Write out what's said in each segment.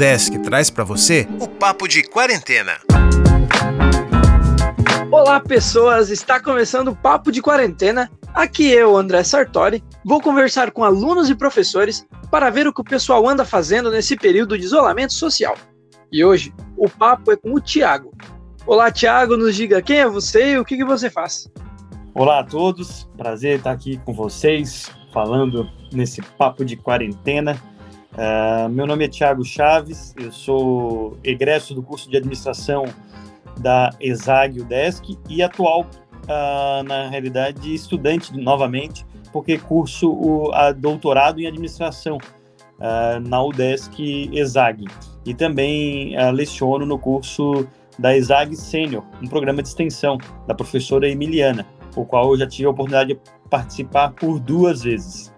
Udesc traz para você o Papo de Quarentena. Olá, pessoas! Está começando o Papo de Quarentena. Aqui eu, André Sartori, vou conversar com alunos e professores para ver o que o pessoal anda fazendo nesse período de isolamento social. E hoje, o papo é com o Tiago. Olá, Tiago, nos diga quem é você e o que, que você faz. Olá a todos, prazer estar aqui com vocês, falando nesse papo de quarentena. Uh, meu nome é Tiago Chaves, eu sou egresso do curso de administração da ESAG UDESC e atual, uh, na realidade, estudante novamente, porque curso o a doutorado em administração uh, na UDESC ESAG. E também leciono no curso da ESAG Sênior, um programa de extensão da professora Emiliana, o qual eu já tive a oportunidade de participar por duas vezes.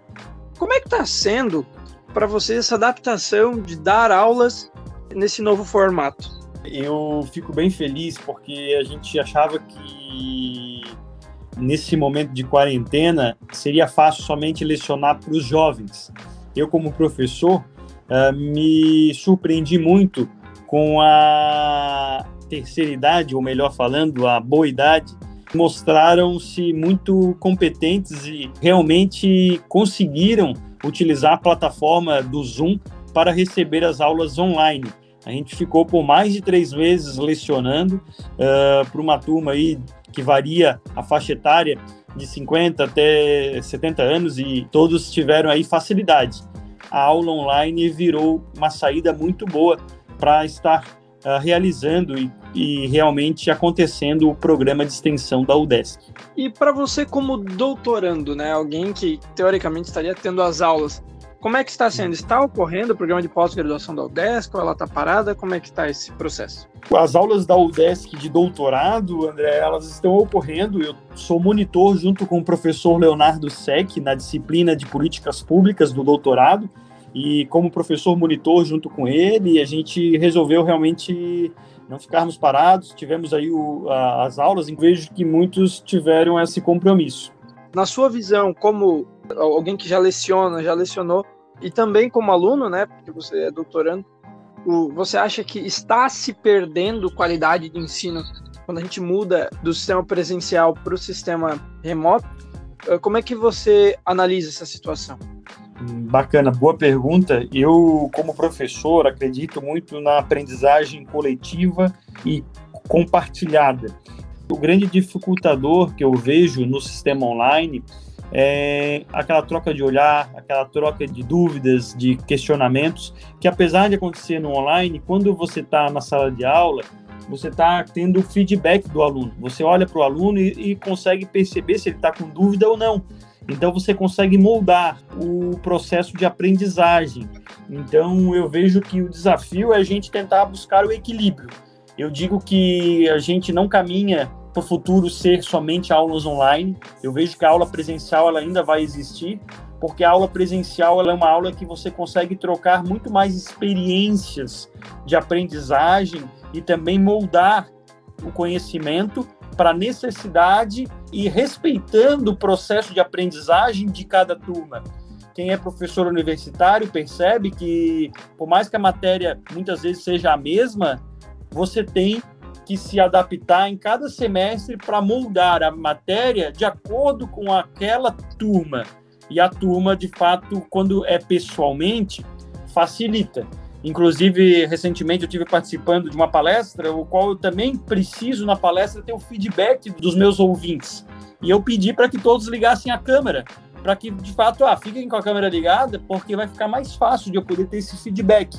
Como é que está sendo para você essa adaptação de dar aulas nesse novo formato? Eu fico bem feliz porque a gente achava que nesse momento de quarentena seria fácil somente lecionar para os jovens. Eu, como professor, uh, me surpreendi muito com a terceira idade, ou melhor falando, a boa idade, mostraram-se muito competentes e realmente conseguiram utilizar a plataforma do Zoom para receber as aulas online. A gente ficou por mais de três meses lecionando uh, para uma turma aí que varia a faixa etária de 50 até 70 anos e todos tiveram aí facilidade. A aula online virou uma saída muito boa para estar uh, realizando e, e, realmente acontecendo o programa de extensão da UDESC. E para você como doutorando, né, alguém que teoricamente estaria tendo as aulas, como é que está sendo? Está ocorrendo o programa de pós-graduação da UDESC ou ela está parada? Como é que está esse processo? As aulas da UDESC de doutorado, André, elas estão ocorrendo. Eu sou monitor junto com o professor Leonardo Sec na disciplina de políticas públicas do doutorado. E como professor monitor junto com ele, a gente resolveu realmente não ficarmos parados. Tivemos aí o, a, as aulas e vejo que muitos tiveram esse compromisso. Na sua visão, como alguém que já leciona, já lecionou, e também como aluno, né, porque você é doutorando, o, você acha que está se perdendo qualidade de ensino quando a gente muda do sistema presencial para o sistema remoto? Como é que você analisa essa situação? Bacana, boa pergunta. Eu, como professor, acredito muito na aprendizagem coletiva e compartilhada. O grande dificultador que eu vejo no sistema online é aquela troca de olhar, aquela troca de dúvidas, de questionamentos, que apesar de acontecer no online, quando você está na sala de aula, você está tendo feedback do aluno. Você olha para o aluno e, e consegue perceber se ele está com dúvida ou não. Então você consegue moldar o processo de aprendizagem. Então eu vejo que o desafio é a gente tentar buscar o equilíbrio. Eu digo que a gente não caminha para o futuro ser somente aulas online. Eu vejo que a aula presencial ela ainda vai existir, porque a aula presencial ela é uma aula que você consegue trocar muito mais experiências de aprendizagem e também moldar o conhecimento para a necessidade e respeitando o processo de aprendizagem de cada turma. Quem é professor universitário percebe que, por mais que a matéria muitas vezes seja a mesma, você tem que se adaptar em cada semestre para moldar a matéria de acordo com aquela turma. E a turma, de fato, quando é pessoalmente, facilita. Inclusive, recentemente eu tive participando de uma palestra, o qual eu também preciso na palestra ter o feedback dos meus ouvintes. E eu pedi para que todos ligassem a câmera, para que de fato, ah, fiquem com a câmera ligada, porque vai ficar mais fácil de eu poder ter esse feedback,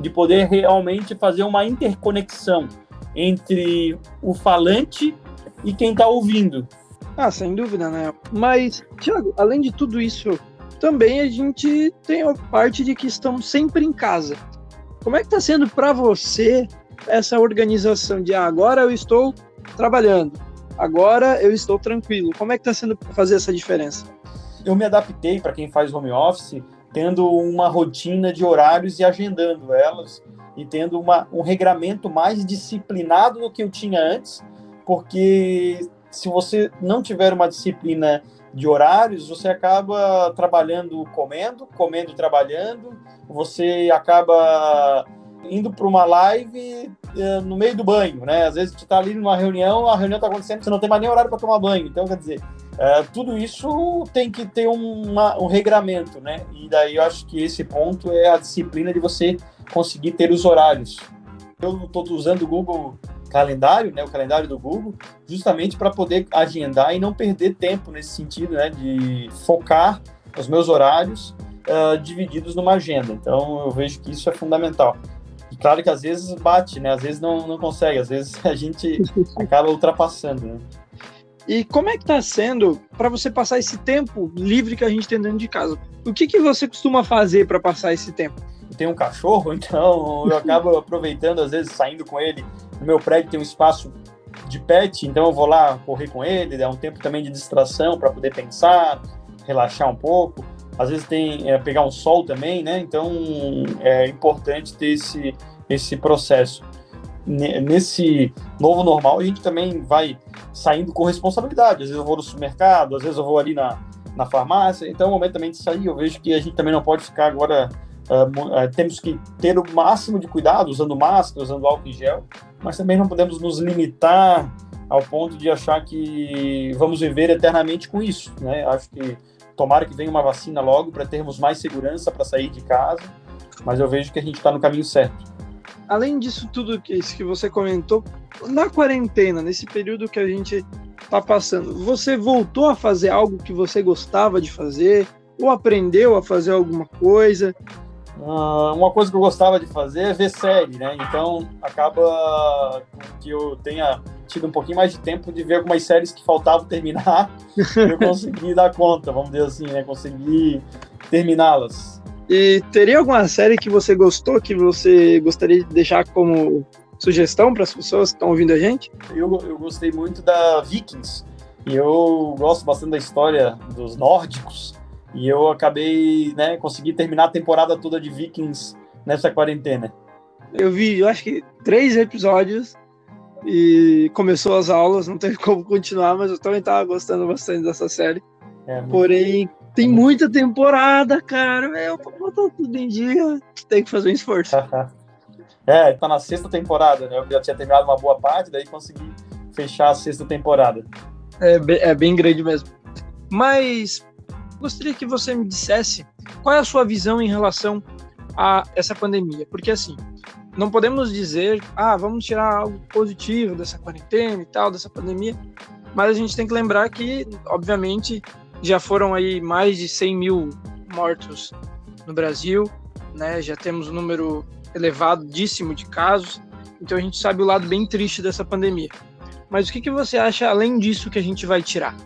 de poder realmente fazer uma interconexão entre o falante e quem está ouvindo. Ah, sem dúvida, né? Mas, Tiago, além de tudo isso, também a gente tem a parte de que estamos sempre em casa. Como é que está sendo para você essa organização de ah, agora eu estou trabalhando, agora eu estou tranquilo? Como é que está sendo fazer essa diferença? Eu me adaptei para quem faz home office, tendo uma rotina de horários e agendando elas e tendo uma, um regramento mais disciplinado do que eu tinha antes, porque se você não tiver uma disciplina de horários, você acaba trabalhando comendo, comendo trabalhando, você acaba indo para uma live uh, no meio do banho, né? Às vezes tu está ali numa reunião, a reunião está acontecendo, você não tem mais nem horário para tomar banho. Então, quer dizer, uh, tudo isso tem que ter uma, um regramento, né? E daí eu acho que esse ponto é a disciplina de você conseguir ter os horários. Eu estou usando o Google calendário, né, o calendário do Google, justamente para poder agendar e não perder tempo nesse sentido, né, de focar os meus horários uh, divididos numa agenda. Então, eu vejo que isso é fundamental. E claro que às vezes bate, né, às vezes não, não consegue, às vezes a gente acaba ultrapassando, né. E como é que está sendo para você passar esse tempo livre que a gente tem dentro de casa? O que, que você costuma fazer para passar esse tempo? Eu tenho um cachorro, então eu acabo aproveitando, às vezes, saindo com ele no meu prédio tem um espaço de pet, então eu vou lá correr com ele, é um tempo também de distração para poder pensar, relaxar um pouco. Às vezes tem é, pegar um sol também, né? Então é importante ter esse, esse processo. Nesse novo normal, a gente também vai saindo com responsabilidade. Às vezes eu vou no supermercado, às vezes eu vou ali na, na farmácia. Então, é o momento também de sair. Eu vejo que a gente também não pode ficar agora. Uh, temos que ter o máximo de cuidado, usando máscara, usando álcool em gel, mas também não podemos nos limitar ao ponto de achar que vamos viver eternamente com isso, né? Acho que tomara que venha uma vacina logo para termos mais segurança para sair de casa, mas eu vejo que a gente está no caminho certo. Além disso tudo que, que você comentou, na quarentena, nesse período que a gente está passando, você voltou a fazer algo que você gostava de fazer? Ou aprendeu a fazer alguma coisa? Uh, uma coisa que eu gostava de fazer é ver série, né? Então acaba que eu tenha tido um pouquinho mais de tempo de ver algumas séries que faltavam terminar e eu consegui dar conta, vamos dizer assim, né? Consegui terminá-las. E teria alguma série que você gostou, que você gostaria de deixar como sugestão para as pessoas que estão ouvindo a gente? Eu, eu gostei muito da Vikings. E eu gosto bastante da história dos nórdicos. E eu acabei, né, consegui terminar a temporada toda de Vikings nessa quarentena. Eu vi, eu acho que três episódios e começou as aulas, não teve como continuar, mas eu também tava gostando bastante dessa série. É, Porém, tem muita temporada, cara. Eu pra botar tudo em dia, tem que fazer um esforço. é, tá na sexta temporada, né? Eu já tinha terminado uma boa parte, daí consegui fechar a sexta temporada. É, é bem grande mesmo. Mas Gostaria que você me dissesse qual é a sua visão em relação a essa pandemia, porque assim, não podemos dizer, ah, vamos tirar algo positivo dessa quarentena e tal, dessa pandemia, mas a gente tem que lembrar que, obviamente, já foram aí mais de 100 mil mortos no Brasil, né? Já temos um número elevadíssimo de casos, então a gente sabe o lado bem triste dessa pandemia. Mas o que, que você acha além disso que a gente vai tirar?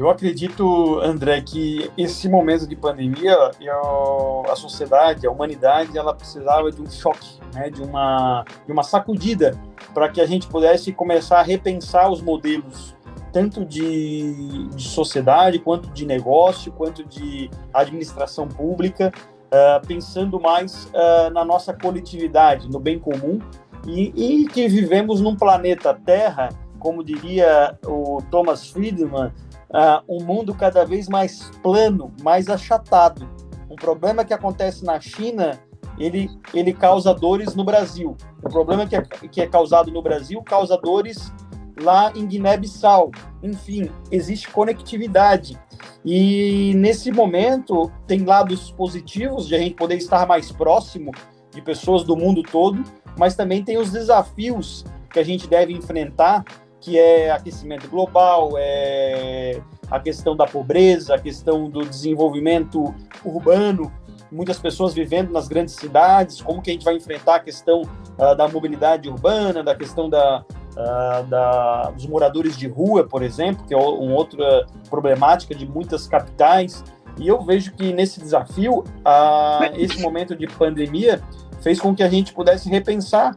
Eu acredito, André, que esse momento de pandemia, eu, a sociedade, a humanidade, ela precisava de um choque, né, de, uma, de uma sacudida, para que a gente pudesse começar a repensar os modelos, tanto de, de sociedade, quanto de negócio, quanto de administração pública, uh, pensando mais uh, na nossa coletividade, no bem comum, e, e que vivemos num planeta Terra, como diria o Thomas Friedman, uh, um mundo cada vez mais plano, mais achatado. Um problema que acontece na China, ele, ele causa dores no Brasil. O problema que é, que é causado no Brasil causa dores lá em Guiné-Bissau. Enfim, existe conectividade. E nesse momento tem lados positivos de a gente poder estar mais próximo de pessoas do mundo todo, mas também tem os desafios que a gente deve enfrentar que é aquecimento global, é a questão da pobreza, a questão do desenvolvimento urbano, muitas pessoas vivendo nas grandes cidades, como que a gente vai enfrentar a questão uh, da mobilidade urbana, da questão da, uh, da, dos moradores de rua, por exemplo, que é uma outra problemática de muitas capitais. E eu vejo que nesse desafio, uh, esse momento de pandemia fez com que a gente pudesse repensar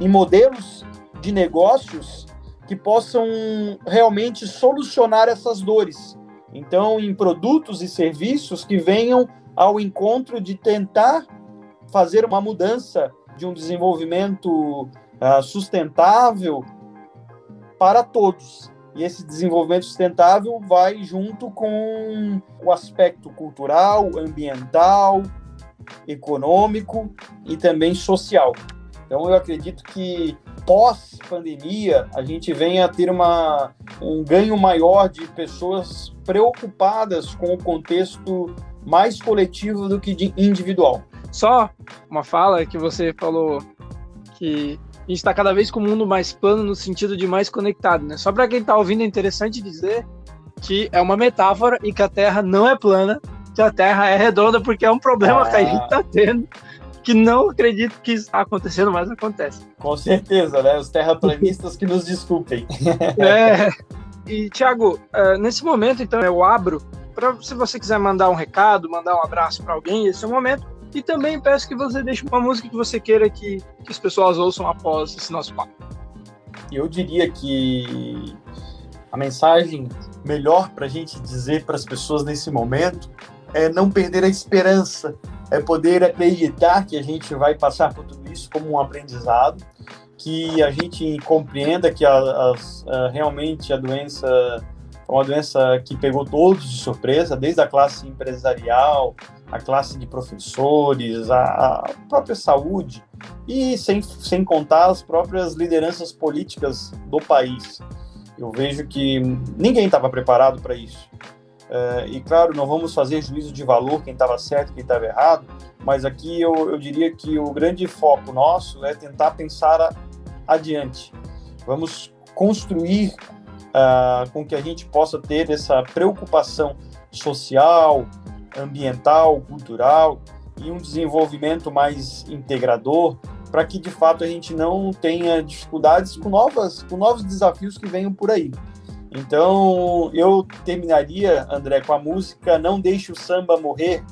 em modelos de negócios que possam realmente solucionar essas dores. Então, em produtos e serviços que venham ao encontro de tentar fazer uma mudança de um desenvolvimento uh, sustentável para todos. E esse desenvolvimento sustentável vai junto com o aspecto cultural, ambiental, econômico e também social. Então eu acredito que pós-pandemia a gente venha a ter uma, um ganho maior de pessoas preocupadas com o contexto mais coletivo do que individual. Só uma fala que você falou que a gente está cada vez com o mundo mais plano no sentido de mais conectado, né? Só para quem está ouvindo é interessante dizer que é uma metáfora e que a Terra não é plana, que a Terra é redonda porque é um problema ah. que a gente está tendo que não acredito que está acontecendo, mas acontece. Com certeza, né? Os terraplanistas que nos desculpem. é. E, Thiago, uh, nesse momento, então, eu abro para se você quiser mandar um recado, mandar um abraço para alguém, esse é o momento. E também peço que você deixe uma música que você queira que, que as pessoas ouçam após esse nosso papo. Eu diria que a mensagem melhor para a gente dizer para as pessoas nesse momento é não perder a esperança, é poder acreditar que a gente vai passar por tudo isso como um aprendizado, que a gente compreenda que a, a, realmente a doença é uma doença que pegou todos de surpresa, desde a classe empresarial, a classe de professores, a, a própria saúde, e sem, sem contar as próprias lideranças políticas do país. Eu vejo que ninguém estava preparado para isso. É, e claro, não vamos fazer juízo de valor quem estava certo, quem estava errado, mas aqui eu, eu, diria que o grande foco nosso é tentar pensar a, adiante. Vamos construir uh, com que a gente possa ter essa preocupação social, ambiental, cultural e um desenvolvimento mais integrador para que de fato a gente não tenha dificuldades com novas com novos desafios que venham por aí. Então, eu terminaria, André, com a música Não Deixe o Samba Morrer,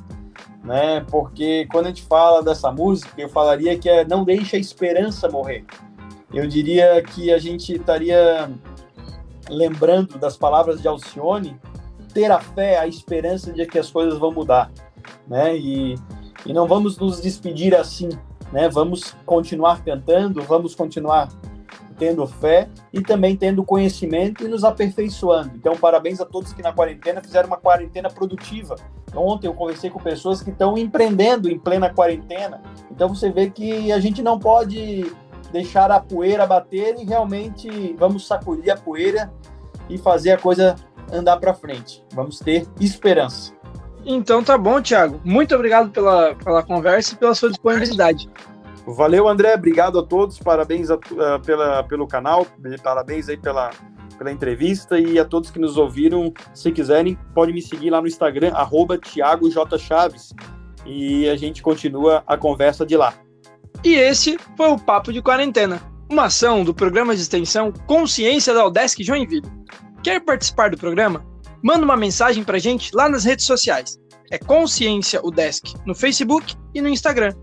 né? Porque quando a gente fala dessa música, eu falaria que é Não Deixe a Esperança Morrer. Eu diria que a gente estaria lembrando das palavras de Alcione, ter a fé, a esperança de que as coisas vão mudar, né? E, e não vamos nos despedir assim, né? Vamos continuar tentando, vamos continuar tendo fé e também tendo conhecimento e nos aperfeiçoando. Então, parabéns a todos que na quarentena fizeram uma quarentena produtiva. Ontem eu conversei com pessoas que estão empreendendo em plena quarentena. Então, você vê que a gente não pode deixar a poeira bater e realmente vamos sacudir a poeira e fazer a coisa andar para frente. Vamos ter esperança. Então tá bom, Thiago. Muito obrigado pela, pela conversa e pela sua disponibilidade. Valeu, André. Obrigado a todos. Parabéns a, uh, pela, pelo canal. Parabéns aí pela, pela entrevista e a todos que nos ouviram. Se quiserem, pode me seguir lá no Instagram, arroba Thiago J. Chaves. E a gente continua a conversa de lá. E esse foi o Papo de Quarentena, uma ação do programa de extensão Consciência da Udesc Joinville. Quer participar do programa? Manda uma mensagem pra gente lá nas redes sociais. É Consciência Udesc no Facebook e no Instagram.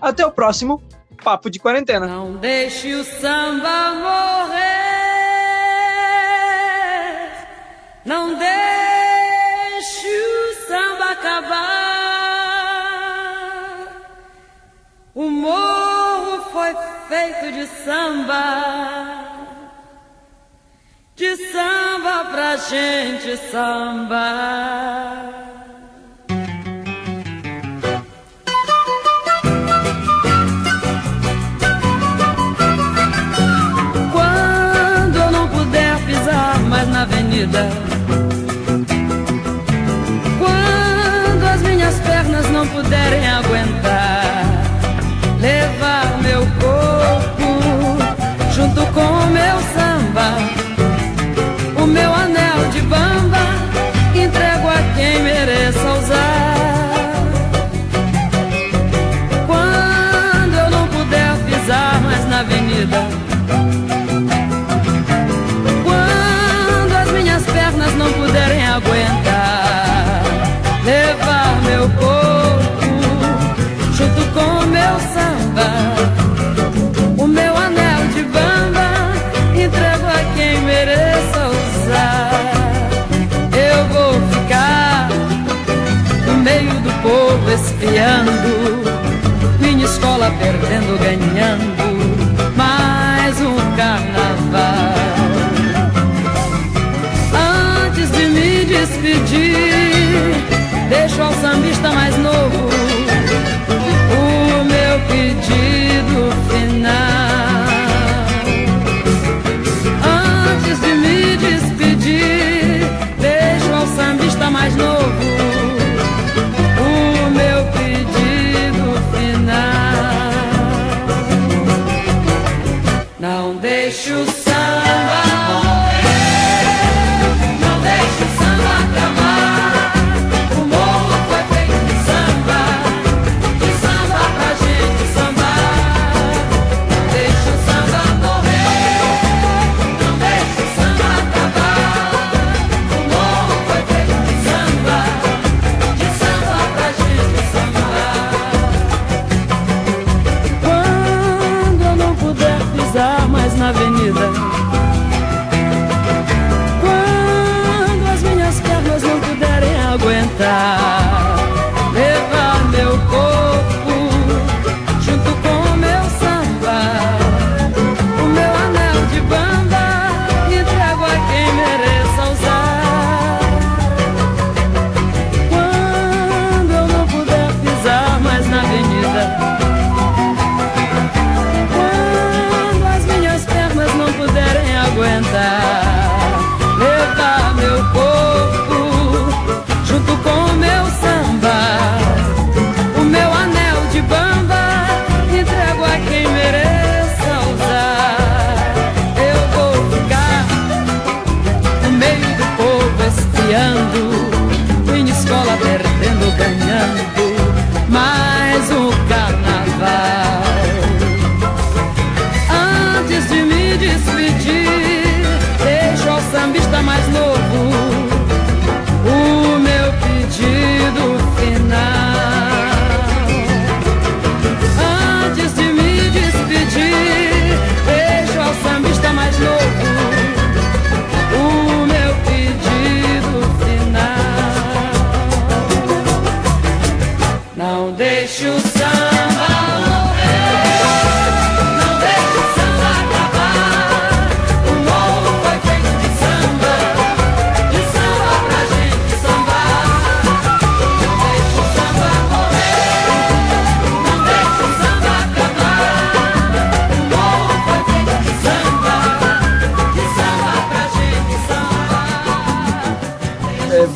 Até o próximo Papo de Quarentena. Não deixe o samba morrer. Não deixe o samba acabar. O morro foi feito de samba. De samba pra gente samba. Vida. Quando as minhas pernas não puderem sambista mais novo lugar.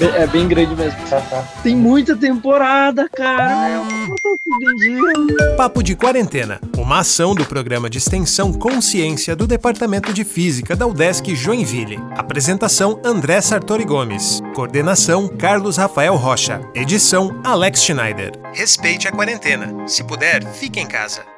É bem grande mesmo. Tem muita temporada, cara. Papo de Quarentena, uma ação do programa de extensão Consciência do Departamento de Física da UDESC Joinville. Apresentação André Sartori Gomes. Coordenação Carlos Rafael Rocha. Edição Alex Schneider. Respeite a quarentena. Se puder, fique em casa.